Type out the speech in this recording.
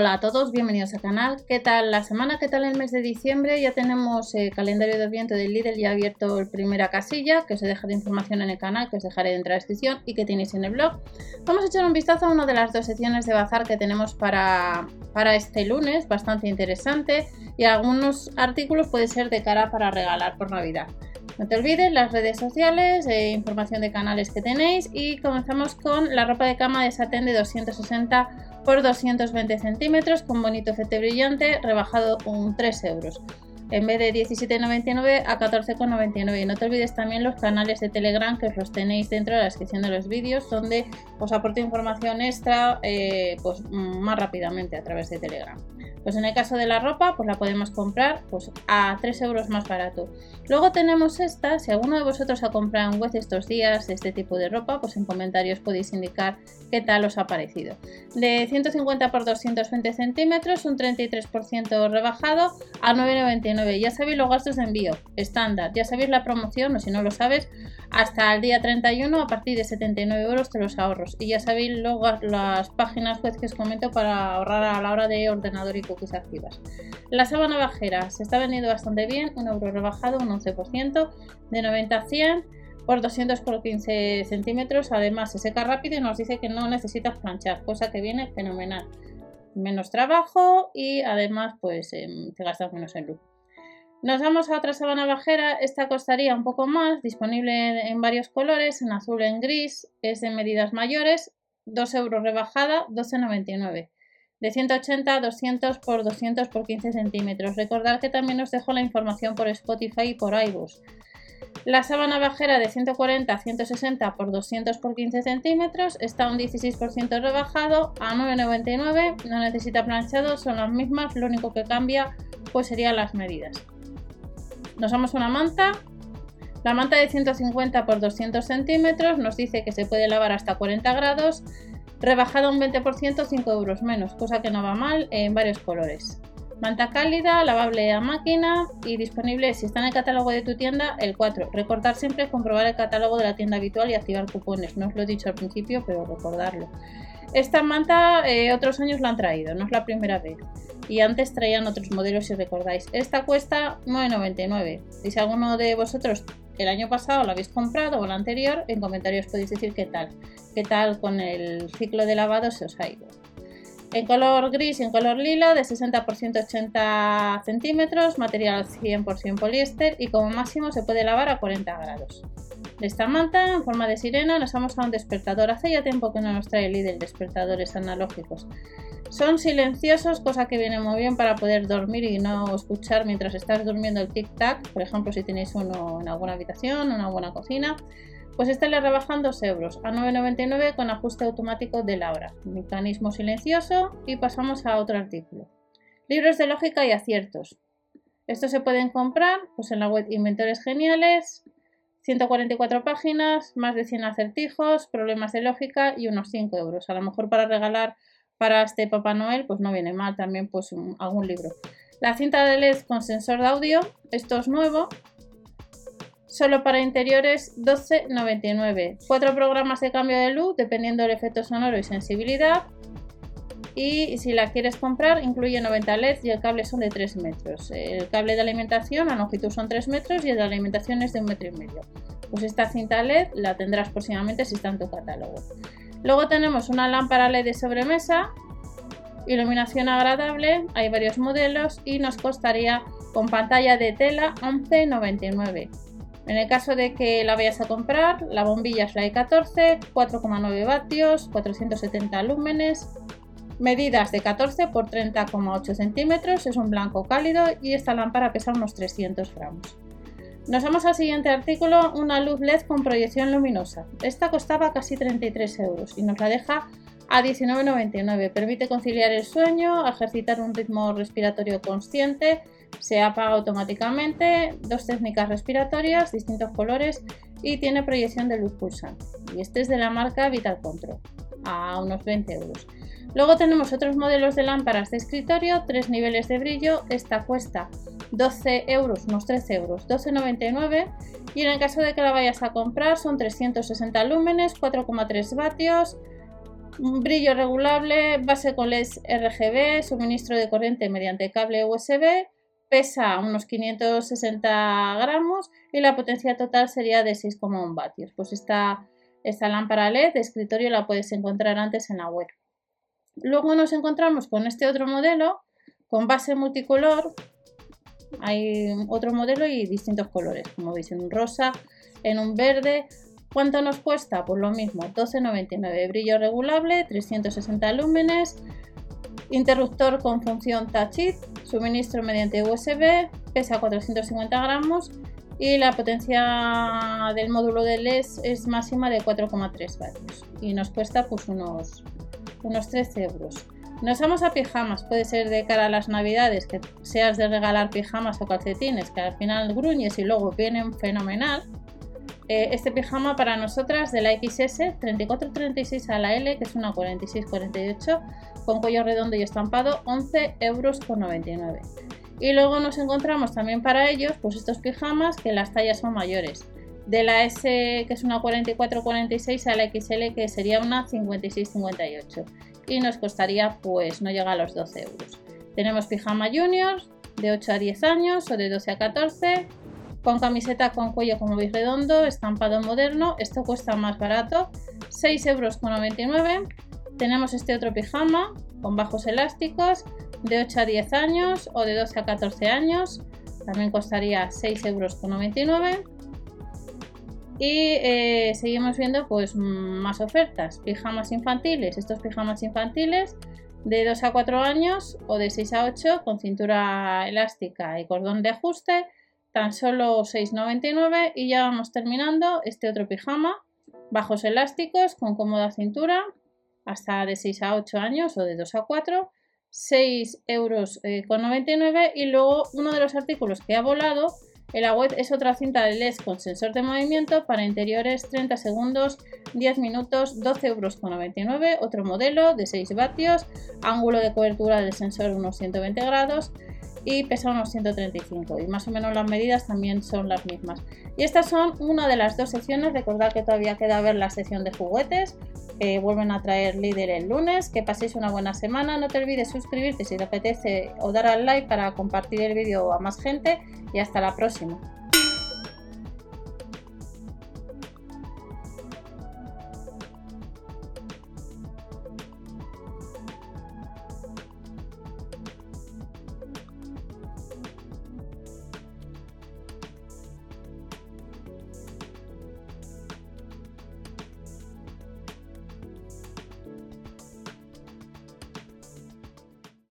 Hola a todos, bienvenidos al canal. ¿Qué tal la semana? ¿Qué tal el mes de diciembre? Ya tenemos el calendario de viento del Lidl ya abierto el primera casilla, que os deja de información en el canal, que os dejaré dentro de la descripción y que tenéis en el blog. Vamos a echar un vistazo a una de las dos secciones de bazar que tenemos para, para este lunes, bastante interesante, y algunos artículos puede ser de cara para regalar por Navidad. No te olvides las redes sociales, eh, información de canales que tenéis y comenzamos con la ropa de cama de satén de 260 por 220 centímetros con bonito efecto brillante rebajado un 3 euros en vez de 17,99 a 14,99 y no te olvides también los canales de Telegram que os los tenéis dentro de la descripción de los vídeos donde os aporto información extra eh, pues más rápidamente a través de Telegram pues en el caso de la ropa, pues la podemos comprar pues, a 3 euros más barato. Luego tenemos esta, si alguno de vosotros ha comprado en web estos días este tipo de ropa, pues en comentarios podéis indicar qué tal os ha parecido. De 150 por 220 centímetros, un 33% rebajado a 9,99. Ya sabéis los gastos de envío, estándar. Ya sabéis la promoción, o si no lo sabes, hasta el día 31 a partir de 79 euros te los ahorros. Y ya sabéis las páginas web que os comento para ahorrar a la hora de ordenador y activas. La sábana bajera se está vendiendo bastante bien, un euro rebajado, un 11%, de 90 a 100 por 200 por 15 centímetros. Además, se seca rápido y nos dice que no necesitas planchar, cosa que viene fenomenal. Menos trabajo y además, pues em, te gastas menos en luz. Nos vamos a otra sábana bajera, esta costaría un poco más, disponible en varios colores, en azul, en gris, es de medidas mayores, 2 euros rebajada, 12,99 de 180 a 200 por 200 por 15 centímetros. Recordad que también os dejo la información por Spotify y por iBooks. La sábana bajera de 140 a 160 por 200 por 15 centímetros está un 16% rebajado a 9,99. No necesita planchado, son las mismas, lo único que cambia pues serían las medidas. Nos damos una manta. La manta de 150 por 200 centímetros nos dice que se puede lavar hasta 40 grados Rebajada un 20%, 5 euros menos, cosa que no va mal en varios colores. Manta cálida, lavable a máquina y disponible si está en el catálogo de tu tienda el 4. Recordar siempre comprobar el catálogo de la tienda habitual y activar cupones. No os lo he dicho al principio, pero recordarlo. Esta manta eh, otros años la han traído, no es la primera vez. Y antes traían otros modelos si recordáis. Esta cuesta 9,99. Y si alguno de vosotros el año pasado lo habéis comprado o el anterior, en comentarios podéis decir qué tal, qué tal con el ciclo de lavado se os ha ido. En color gris y en color lila, de 60 por 180 centímetros, material 100% poliéster y como máximo se puede lavar a 40 grados. De esta manta, en forma de sirena, nos vamos a un despertador. Hace ya tiempo que no nos trae Lidl despertadores analógicos. Son silenciosos, cosa que viene muy bien para poder dormir y no escuchar mientras estás durmiendo el tic-tac. Por ejemplo, si tenéis uno en alguna habitación, una buena cocina. Pues este le rebajan 2 euros a 9,99 con ajuste automático de la hora. Mecanismo silencioso y pasamos a otro artículo. Libros de lógica y aciertos. Estos se pueden comprar pues, en la web Inventores Geniales. 144 páginas, más de 100 acertijos, problemas de lógica y unos 5 euros. A lo mejor para regalar para este Papá Noel, pues no viene mal también pues algún libro. La cinta de LED con sensor de audio, esto es nuevo, solo para interiores 12,99. Cuatro programas de cambio de luz dependiendo del efecto sonoro y sensibilidad. Y si la quieres comprar, incluye 90 LEDs y el cable son de 3 metros. El cable de alimentación, la longitud son 3 metros y el de alimentación es de 1 metro y medio. Pues esta cinta LED la tendrás próximamente si está en tu catálogo. Luego tenemos una lámpara LED de sobremesa, iluminación agradable, hay varios modelos y nos costaría con pantalla de tela 11,99. En el caso de que la vayas a comprar, la bombilla es la E14, 4,9 vatios, 470 lúmenes, medidas de 14 por 30,8 centímetros, es un blanco cálido y esta lámpara pesa unos 300 gramos. Nos vamos al siguiente artículo, una luz LED con proyección luminosa. Esta costaba casi 33 euros y nos la deja a 19,99. Permite conciliar el sueño, ejercitar un ritmo respiratorio consciente, se apaga automáticamente, dos técnicas respiratorias, distintos colores y tiene proyección de luz pulsante. Y este es de la marca Vital Control, a unos 20 euros. Luego tenemos otros modelos de lámparas de escritorio, tres niveles de brillo. Esta cuesta 12 euros, unos 13 euros, 12,99 y en el caso de que la vayas a comprar son 360 lúmenes, 4,3 vatios, brillo regulable, base con LEDs RGB, suministro de corriente mediante cable USB, pesa unos 560 gramos y la potencia total sería de 6,1 vatios. Pues esta, esta lámpara LED de escritorio la puedes encontrar antes en la web. Luego nos encontramos con este otro modelo con base multicolor. Hay otro modelo y distintos colores, como veis, en un rosa, en un verde. ¿Cuánto nos cuesta? Pues lo mismo, 12,99. Brillo regulable, 360 lúmenes, interruptor con función Touch It, suministro mediante USB, pesa 450 gramos y la potencia del módulo de LED es máxima de 4,3 vatios y nos cuesta pues unos, unos 13 euros. Nos vamos a pijamas, puede ser de cara a las navidades, que seas de regalar pijamas o calcetines, que al final gruñes y luego vienen fenomenal. Eh, este pijama para nosotras de la XS 3436 a la L, que es una 4648, con cuello redondo y estampado, 11 euros con 99. Y luego nos encontramos también para ellos, pues estos pijamas que las tallas son mayores. De la S, que es una 4446, a la XL, que sería una 5658. Y nos costaría, pues, no llega a los 12 euros. Tenemos pijama juniors de 8 a 10 años o de 12 a 14 con camiseta con cuello como veis redondo, estampado moderno, esto cuesta más barato, 6,99 euros. Tenemos este otro pijama con bajos elásticos de 8 a 10 años o de 12 a 14 años, también costaría 6,99 euros. Y eh, seguimos viendo pues más ofertas, pijamas infantiles, estos pijamas infantiles de 2 a 4 años o de 6 a 8 con cintura elástica y cordón de ajuste tan solo 6,99 y ya vamos terminando este otro pijama, bajos elásticos con cómoda cintura, hasta de 6 a 8 años o de 2 a 4, 6 euros eh, con 99 y luego uno de los artículos que ha volado en la web es otra cinta de LED con sensor de movimiento para interiores 30 segundos, 10 minutos, 12 euros con 99, otro modelo de 6 vatios, ángulo de cobertura del sensor unos 120 grados, y pesa unos 135 y más o menos las medidas también son las mismas. Y estas son una de las dos secciones, recordad que todavía queda ver la sección de juguetes, que vuelven a traer líder el lunes, que paséis una buena semana, no te olvides suscribirte si te apetece o dar al like para compartir el vídeo a más gente. Y hasta la próxima.